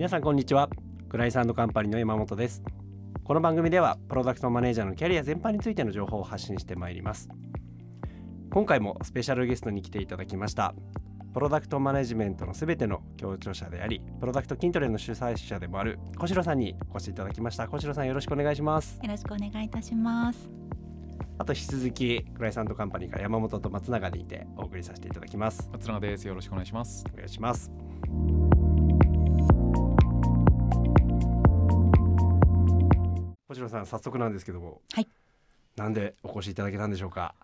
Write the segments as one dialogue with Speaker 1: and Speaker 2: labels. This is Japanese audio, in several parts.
Speaker 1: 皆さんこんにちは。クライサンドカンパニーの山本です。この番組ではプロダクトマネージャーのキャリア全般についての情報を発信してまいります。今回もスペシャルゲストに来ていただきましたプロダクトマネジメントのすべての協調者でありプロダクト筋トレの主催者でもある小城さんにお越しいただきました。小城さんよろしくお願いします。
Speaker 2: よろしくお願いいたします。
Speaker 1: あと引き続きクライサンドカンパニーから山本と松永でいてお送りさせていただきます。
Speaker 3: 松永です。よろしくお願いします。
Speaker 1: お願いします小城さん早速なんですけども。
Speaker 2: はい。
Speaker 1: なんでお越しいただけたんでしょうか？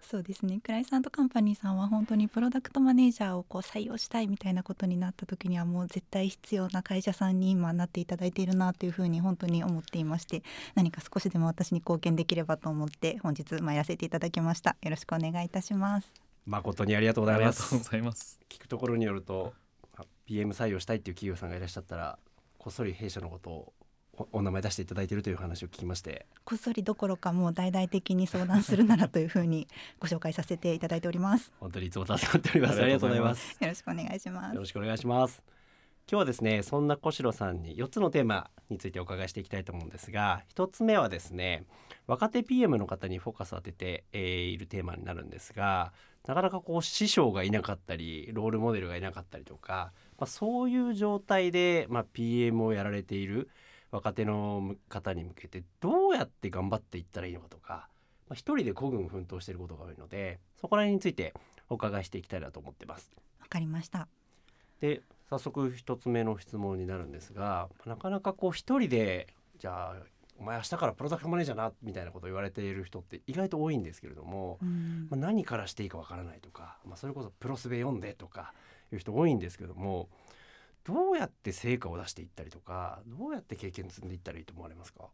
Speaker 2: そうですね。クライサントカンパニーさんは本当にプロダクトマネージャーをこう採用したいみたいなことになった時にはもう絶対必要な会社さんに今なっていただいているなというふうに本当に思っていまして何か少しでも私に貢献できればと思って本日参らせていただきました。よろしくお願いいたします。
Speaker 1: 誠にありがとうございま
Speaker 3: ありがとうご
Speaker 1: す
Speaker 3: ざいます。
Speaker 1: 聞くところによるとあ PM 採用したいっていう企業さんがいらっしゃったらこっそり弊社のことをおお名前出していただいているという話を聞きまして。
Speaker 2: こっそりどころかもう大々的に相談するならというふうにご紹介させていただいております。
Speaker 1: 本当にいつも助かっております。ありがとうございます。
Speaker 2: よろしくお願いします。
Speaker 1: よろしくお願いします。今日はですねそんな小城さんに4つのテーマについてお伺いしていきたいと思うんですが1つ目はですね若手 PM の方にフォーカスを当てて、えーいるテーマになるんですがなかなかこう師匠がいなかったりロールモデルがいなかったりとか、まあ、そういう状態で、まあ、PM をやられている若手の方に向けてどうやって頑張っていったらいいのかとか、まあ、一人で孤軍奮闘していることが多いのでそこら辺についてお伺いしていきたいなと思ってます。
Speaker 2: わかりました
Speaker 1: で早速一つ目の質問になるんですがなかなかこう一人でじゃあお前明日からプロダクトマネージャーなみたいなことを言われている人って意外と多いんですけれども、
Speaker 2: うん
Speaker 1: まあ、何からしていいかわからないとか、まあ、それこそプロスベ読んでとかいう人多いんですけどもどうやって成果を出していったりとかどうやって経験積んでいったらいいと思われますか？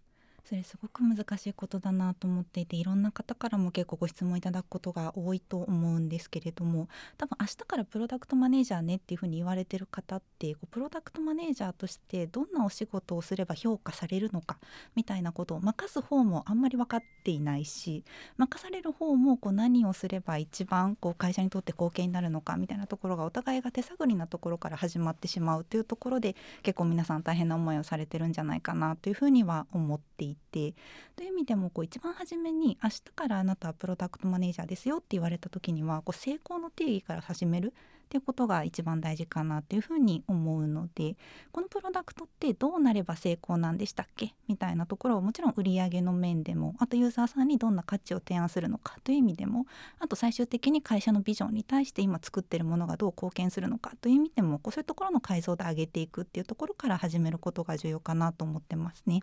Speaker 2: それすごく難しいことだなと思っていていろんな方からも結構ご質問いただくことが多いと思うんですけれども多分明日からプロダクトマネージャーねっていうふうに言われてる方ってこうプロダクトマネージャーとしてどんなお仕事をすれば評価されるのかみたいなことを任す方もあんまり分かっていないし任される方もこう何をすれば一番こう会社にとって貢献になるのかみたいなところがお互いが手探りなところから始まってしまうというところで結構皆さん大変な思いをされてるんじゃないかなというふうには思っていてという意味でもこう一番初めに明日からあなたはプロダクトマネージャーですよって言われた時にはこう成功の定義から始めるっていうことが一番大事かなっていうふうに思うのでこのプロダクトってどうなれば成功なんでしたっけ？みたいなところをもちろん売り上げの面でもあとユーザーさんにどんな価値を提案するのか？という意味でもあと最終的に会社のビジョンに対して今作ってるものがどう貢献するのか？という意味でもこうそういうところの解像度上げていくっていうところから始めることが重要かなと思ってますね。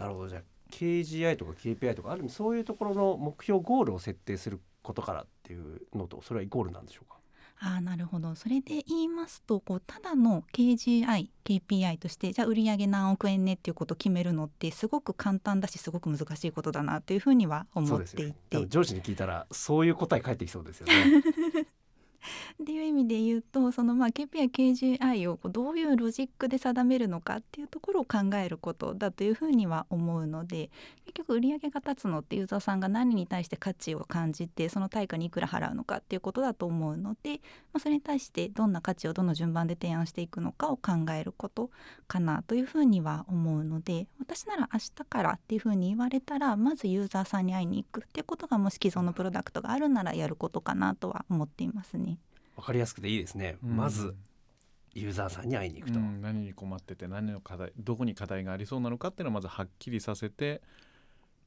Speaker 1: なるほど。じゃあ KGI とか KPI とかある意味そういうところの目標ゴールを設定することからっていうのとそれはイコールなんでしょうか？
Speaker 2: あーなるほど。それで言いますとこうただの KGI KPI としてじゃあ売上何億円ねっていうことを決めるのってすごく簡単だしすごく難しいことだなというふうには思っていて、
Speaker 1: 多分上司に聞いたらそういう答え返ってきそうですよね
Speaker 2: っていう意味で言うとそのまあ KPI、KGI をこうどういうロジックで定めるのかっていうところを考えることだというふうには思うので結局売上が立つのってユーザーさんが何に対して価値を感じてその対価にいくら払うのかっていうことだと思うので、まあ、それに対してどんな価値をどの順番で提案していくのかを考えることかなというふうには思うので私なら明日からっていうふうに言われたらまずユーザーさんに会いに行くっていうことがもし既存のプロダクトがあるならやることかなとは思っていますね。
Speaker 1: わかりやすくていいですね、
Speaker 3: うん。
Speaker 1: まずユーザーさんに会いに行くと、
Speaker 3: うん。何に困ってて何の課題どこに課題がありそうなのかっていうのをまずはっきりさせてっ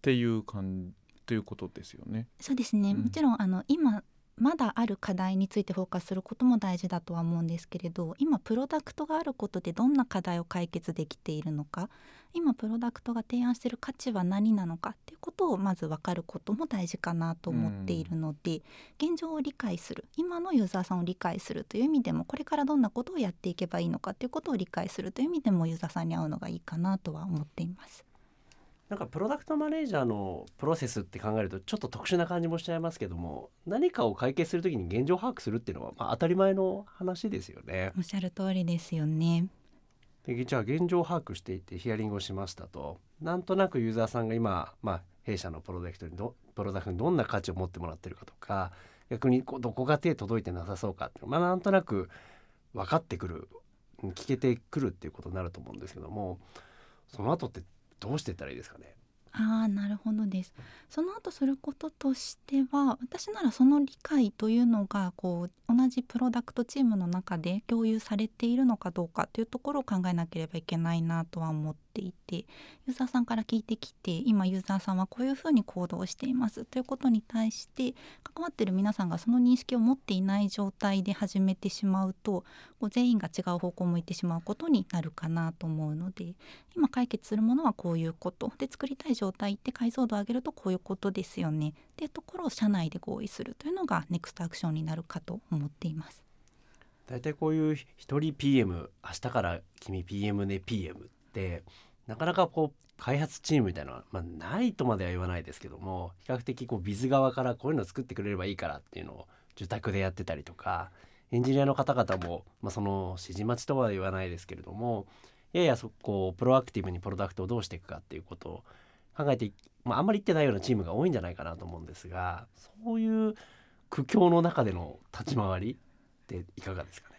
Speaker 3: ていう感っていうことですよね。
Speaker 2: そうですね、
Speaker 3: うん。
Speaker 2: もちろんあの今まだある課題についてフォーカスすることも大事だとは思うんですけれど今プロダクトがあることでどんな課題を解決できているのか今プロダクトが提案している価値は何なのかっていうことをまず分かることも大事かなと思っているので、現状を理解する今のユーザーさんを理解するという意味でもこれからどんなことをやっていけばいいのかっていうことを理解するという意味でもユーザーさんに会うのがいいかなとは思っています。
Speaker 1: なんかプロダクトマネージャーのプロセスって考えるとちょっと特殊な感じもしちゃいますけども何かを解決するときに現状把握するっていうのは、まあ、当たり前の話ですよね。
Speaker 2: おっしゃる通りですよね。
Speaker 1: でじゃあ現状把握していてヒアリングをしましたとなんとなくユーザーさんが今、まあ、弊社のプロダクトにどプロダクトにどんな価値を持ってもらってるかとか逆にこうどこが手届いてなさそうかっていうのまあ、なんとなく分かってくる聞けてくるっていうことになると思うんですけどもその後ってどうしてたらいいですかね？
Speaker 2: ああなるほどです。その後することとしては私ならその理解というのがこう同じプロダクトチームの中で共有されているのかどうかというところを考えなければいけないなとは思っていてユーザーさんから聞いてきて今ユーザーさんはこういうふうに行動しています。ということに対して関わってる皆さんがその認識を持っていない状態で始めてしまうとこう全員が違う方向を向いてしまうことになるかなと思うので今解決するものはこういうこと。で作りたい状態って解像度を上げるとこういうことですよね。っていうところを社内で合意する。というのがネクストアクションになるかと思っています。
Speaker 1: 大体こういう一人 PM 明日から君 PM ね PM ってなかなかこう開発チームみたいなのは、まあ、ないとまでは言わないですけども比較的こうビズ側からこういうの作ってくれればいいからっていうのを受託でやってたりとかエンジニアの方々も、まあ、その指示待ちとは言わないですけれどもややそこをプロアクティブにプロダクトをどうしていくかっていうことを考えて、まあ、あんまり言ってないようなチームが多いんじゃないかなと思うんですがそういう苦境の中での立ち回りっていかがですかね？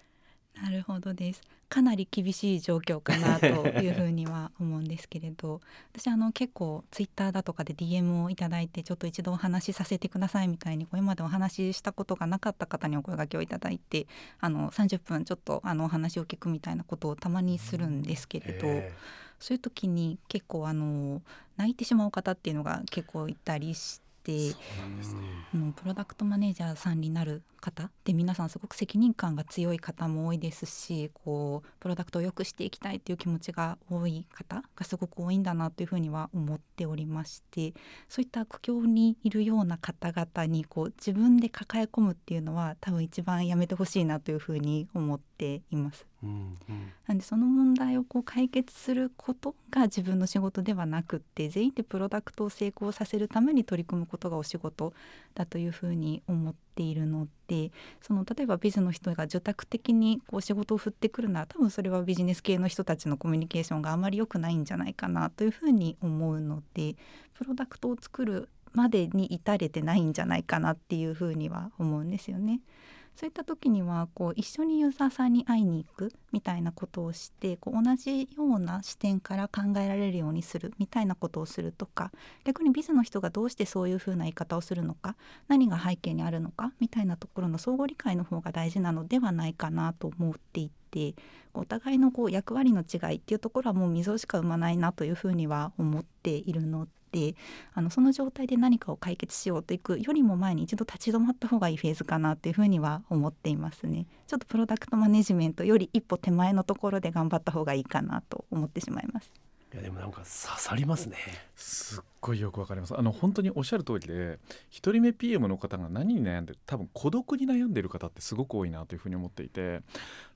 Speaker 2: なるほどです。かなり厳しい状況かなというふうには思うんですけれど。私あの結構ツイッターだとかで DM をいただいてちょっと一度お話しさせてくださいみたいにこれまでお話ししたことがなかった方にお声がけをいただいてあの30分ちょっとあのお話を聞くみたいなことをたまにするんですけれど。そういう時に結構あの泣いてしまう方っていうのが結構いたりして、ね、プロダクトマネージャーさんになる方で皆さんすごく責任感が強い方も多いですしこうプロダクトを良くしていきたいという気持ちが多い方がすごく多いんだなというふうには思っておりましてそういった苦境にいるような方々にこう自分で抱え込むっていうのは多分一番やめてほしいなというふうに思っています。うん、なんでその問題をこう解決することが自分の仕事ではなくって全員でプロダクトを成功させるために取り組むことがお仕事だというふうに思っているのでその例えばビズの人が受託的にこう仕事を振ってくるなら多分それはビジネス系の人たちのコミュニケーションがあまり良くないんじゃないかなというふうに思うのでプロダクトを作るまでに至れてないんじゃないかなっていうふうには思うんですよね。そういった時にはこう一緒にユーザーさんに会いに行くみたいなことをしてこう同じような視点から考えられるようにするみたいなことをするとか逆にビズの人がどうしてそういうふうな言い方をするのか何が背景にあるのかみたいなところの相互理解の方が大事なのではないかなと思っていてお互いのこう役割の違いっていうところはもう溝しか生まないなというふうには思っているのであのその状態で何かを解決しようといくよりも前に一度立ち止まった方がいいフェーズかなっていうふうには思っていますね。ちょっとプロダクトマネジメントより一歩手前のところで頑張った方がいいかなと思ってしまいます。
Speaker 1: いやでもなんか刺さりますね。
Speaker 3: すっごいよくわかります。あの本当におっしゃる通りで1人目 PM の方が何に悩んでる多分孤独に悩んでる方ってすごく多いなというふうに思っていて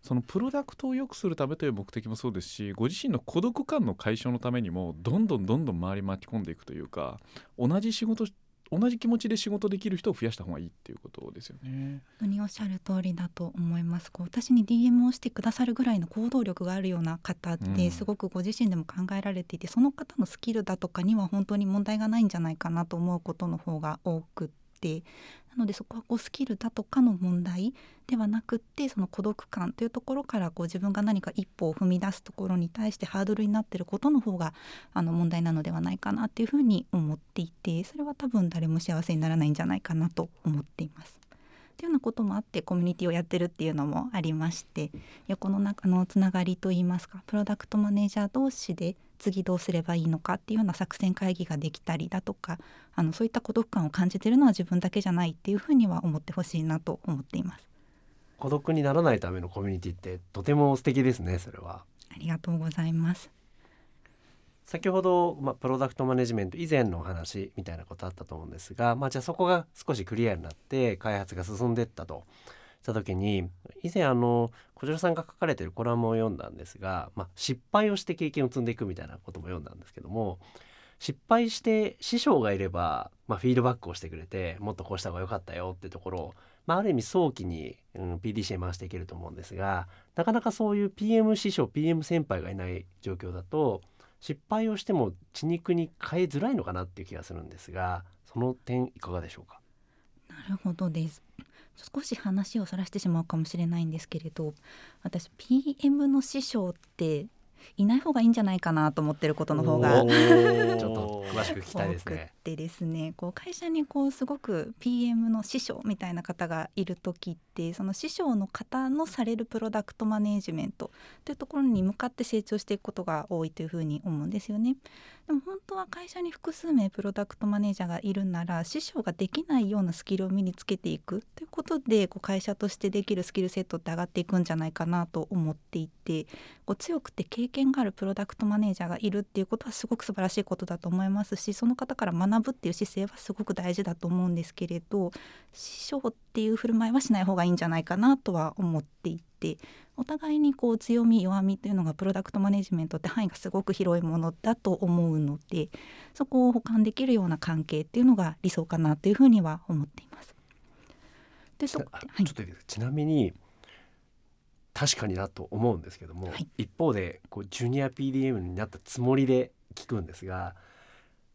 Speaker 3: そのプロダクトを良くするためという目的もそうですしご自身の孤独感の解消のためにもどんどんどんどん周り巻き込んでいくというか同じ仕事同じ気持ちで仕事できる人を増やした方がいいっていうことですよね。
Speaker 2: 本当におっしゃる通りだと思います。こう私に DM をしてくださるぐらいの行動力があるような方ってすごくご自身でも考えられていて、うん、その方のスキルだとかには本当に問題がないんじゃないかなと思うことの方が多くてなのでそこはこうスキルだとかの問題ではなくってその孤独感というところからこう自分が何か一歩を踏み出すところに対してハードルになってることの方があの問題なのではないかなっていうふうに思っていてそれは多分誰も幸せにならないんじゃないかなと思っています。っていうようなこともあってコミュニティをやってるっていうのもありまして横の中のつながりといいますかプロダクトマネージャー同士で次どうすればいいのかっていうような作戦会議ができたりだとかあのそういった孤独感を感じてるのは自分だけじゃないっていうふうには思ってほしいなと思っています。
Speaker 1: 孤独にならないためのコミュニティってとても素敵ですねそれは。
Speaker 2: ありがとうございます。
Speaker 1: 先ほど、まあ、プロダクトマネジメント以前のお話みたいなことあったと思うんですが、まあ、じゃあそこが少しクリアになって開発が進んでいったとした時に以前あの小城さんが書かれてるコラムを読んだんですが、まあ、失敗をして経験を積んでいくみたいなことも読んだんですけども失敗して師匠がいれば、まあ、フィードバックをしてくれてもっとこうした方が良かったよってところを、まあ、ある意味早期に、うん、PDC へ回していけると思うんですがなかなかそういう PM 師匠 PM 先輩がいない状況だと失敗をしても血肉に変えづらいのかなっていう気がするんですがその点いかがでしょうか？
Speaker 2: なるほどです。少し話をそらしてしまうかもしれないんですけれど私 PM の師匠っていない方がいいんじゃないかなと思ってることの方が
Speaker 1: おちょっと詳しく聞きたいですね。
Speaker 2: てですねこう会社にこうすごく PM の師匠みたいな方がいる時ってその師匠の方のされるプロダクトマネージメントというところに向かって成長していくことが多いというふうに思うんですよね。でも本当は会社に複数名プロダクトマネージャーがいるなら師匠ができないようなスキルを身につけていくということでこう会社としてできるスキルセットって上がっていくんじゃないかなと思っていてこう強くて経験があるプロダクトマネージャーがいるっていうことはすごく素晴らしいことだと思いますしその方から学ぶっていう姿勢はすごく大事だと思うんですけれど師匠っていう振る舞いはしない方がいいんじゃないかなとは思っていてお互いにこう強み弱みというのがプロダクトマネジメントって範囲がすごく広いものだと思うのでそこを補完できるような関係っていうのが理想かなというふうには思っています。で
Speaker 1: ちなあ
Speaker 2: とはい。
Speaker 1: ちょっとちなみに確かになと思うんですけども、
Speaker 2: はい。
Speaker 1: 一方でこうジュニア PDM になったつもりで聞くんですが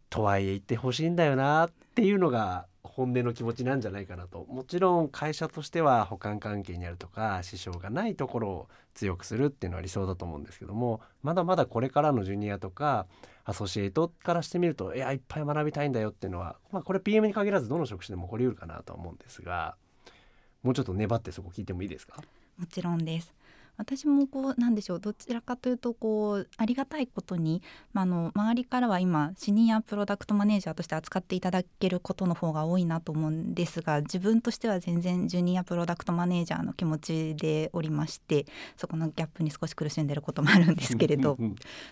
Speaker 1: とはいえ言ってほしいんだよなっていうのが本音の気持ちなんじゃないかなともちろん会社としては補完関係にあるとか支障がないところを強くするっていうのは理想だと思うんですけどもまだまだこれからのジュニアとかアソシエイトからしてみるといやいっぱい学びたいんだよっていうのは、まあ、これ PM に限らずどの職種でも起こりうるかなと思うんですがもうちょっと粘ってそこ聞いてもいいですか？
Speaker 2: もちろんです。私もこうなんでしょうどちらかというとこうありがたいことに、まあ、あの周りからは今シニアプロダクトマネージャーとして扱っていただけることの方が多いなと思うんですが自分としては全然ジュニアプロダクトマネージャーの気持ちでおりましてそこのギャップに少し苦しんでることもあるんですけれど。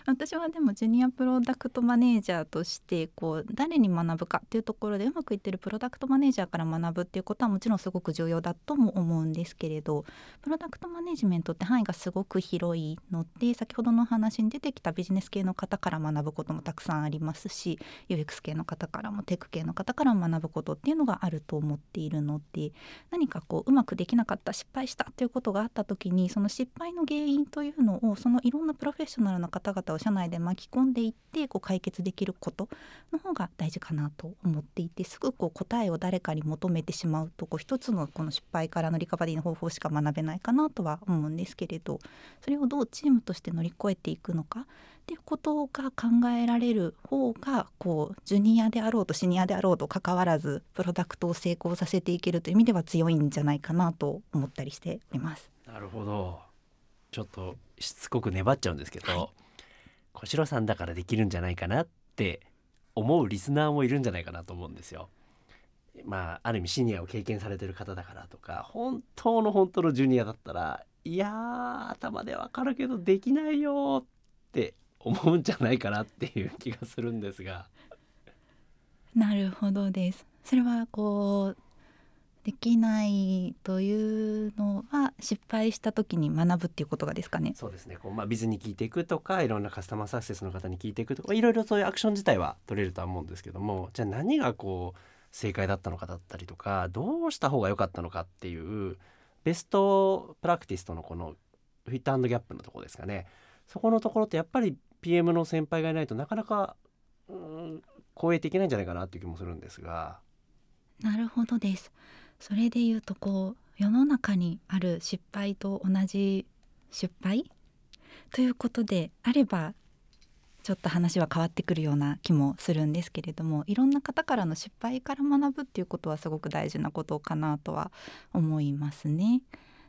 Speaker 2: 私はでもジュニアプロダクトマネージャーとしてこう誰に学ぶかっていうところでうまくいってるプロダクトマネージャーから学ぶっていうことはもちろんすごく重要だとも思うんですけれどプロダクトマネジメントって範囲がすごく広いので先ほどの話に出てきたビジネス系の方から学ぶこともたくさんありますし UX 系の方からもテック系の方からも学ぶことっていうのがあると思っているので何かこううまくできなかった失敗したということがあった時にその失敗の原因というのをそのいろんなプロフェッショナルな方々を社内で巻き込んでいってこう解決できることの方が大事かなと思っていてすぐこう答えを誰かに求めてしまうとこう一つのこの失敗からのリカバリーの方法しか学べないかなとは思うんですけどれどそれをどうチームとして乗り越えていくのか？っていうことが考えられる方がこうジュニアであろうとシニアであろうと関わらずプロダクトを成功させていけるという意味では強いんじゃないかなと思ったりしております。
Speaker 1: なるほどちょっとしつこく粘っちゃうんですけど、
Speaker 2: はい
Speaker 1: 小城さんだからできるんじゃないかなって思うリスナーもいるんじゃないかなと思うんですよ。まあある意味シニアを経験されてる方だからとか本当の本当のジュニアだったらいやー頭でわかるけどできないよって思うんじゃないかなっていう気がするんですが
Speaker 2: なるほどです。それはこうできないというのは失敗した時に学ぶっていうことがですかね。
Speaker 1: そうですねこう、まあ、ビズに聞いていくとかいろんなカスタマーサクセスの方に聞いていくとかいろいろそういうアクション自体は取れるとは思うんですけどもじゃあ何がこう正解だったのかだったりとかどうした方が良かったのかっていうベストプラクティスとのこのフィットギャップのところですかね。そこのところってやっぱり PM の先輩がいないとなかなかうん超えていけないんじゃないかなっていう気もするんですが。
Speaker 2: なるほどです。それで言うとこう世の中にある失敗と同じ失敗？ということであればちょっと話は変わってくるような気もするんですけれどもいろんな方からの失敗から学ぶっていうことはすごく大事なことかなとは思いますね。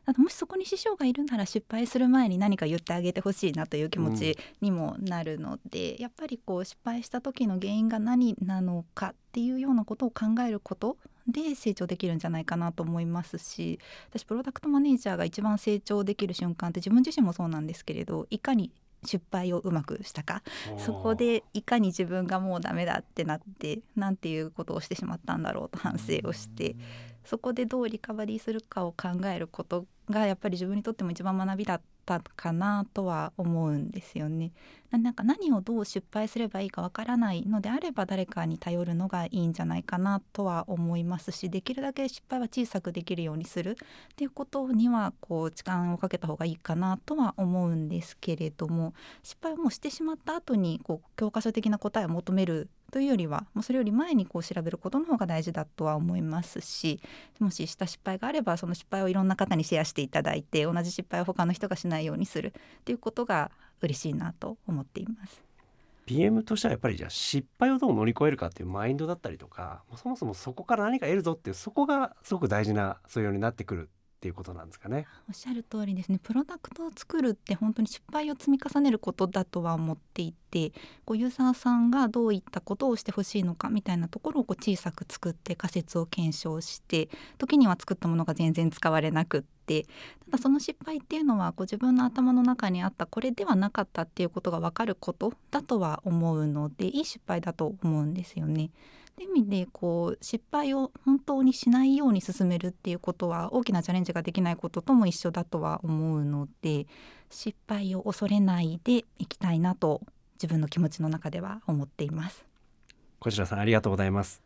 Speaker 2: あともしそこに師匠がいるなら失敗する前に何か言ってあげてほしいなという気持ちにもなるので、やっぱりこう失敗した時の原因が何なのかっていうようなことを考えることで成長できるんじゃないかなと思いますし私プロダクトマネージャーが一番成長できる瞬間って自分自身もそうなんですけれどいかに失敗をうまくしたか。そこでいかに自分がもうダメだってなってなんていうことをしてしまったんだろうと反省をしてそこでどうリカバリーするかを考えることがやっぱり自分にとっても一番学びだったかなとは思うんですよね。なんか何をどう失敗すればいいかわからないのであれば誰かに頼るのがいいんじゃないかなとは思いますしできるだけ失敗は小さくできるようにするっていうことにはこう時間をかけた方がいいかなとは思うんですけれども失敗をもうしてしまった後にこう教科書的な答えを求めるというよりはもうそれより前にこう調べることの方が大事だとは思いますしもしした失敗があればその失敗をいろんな方にシェアしていただいて同じ失敗を他の人がしないようにするっていうことが嬉しいなと思っています。
Speaker 1: PM としてはやっぱりじゃあ失敗をどう乗り越えるかっていうマインドだったりとかそもそもそこから何か得るぞっていうそこがすごく大事な素養になってくるっていうことなんですかね。
Speaker 2: おっしゃる通りですねプロダクトを作るって本当に失敗を積み重ねることだとは思っていてこうユーザーさんがどういったことをしてほしいのかみたいなところをこう小さく作って仮説を検証して時には作ったものが全然使われなくってただその失敗っていうのはこ自分の頭の中にあったこれではなかったっていうことが分かることだとは思うのでいい失敗だと思うんですよね。意味でこう失敗を本当にしないように進めるっていうことは大きなチャレンジができないこととも一緒だとは思うので失敗を恐れないでいきたいなと自分の気持ちの中では思っています。
Speaker 1: 小白さんありがとうございます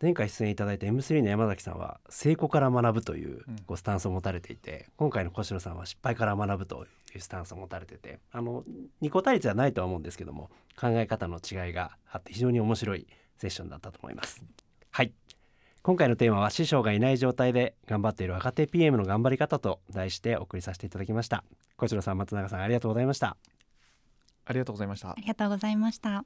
Speaker 1: 前回出演いただいた M3 の山崎さんは成功から学ぶという
Speaker 3: うん
Speaker 1: こうスタンスを持たれていて、今回の小白さんは失敗から学ぶというスタンスを持たれててあの二個対立はないとは思うんですけども考え方の違いがあって非常に面白いセッションだったと思います。はい。今回のテーマは師匠がいない状態で頑張っている若手 PM の頑張り方と題してお送りさせていただきました。小白さん松永さんありがとうございました。
Speaker 3: ありがとうございました。
Speaker 2: ありがとうございました。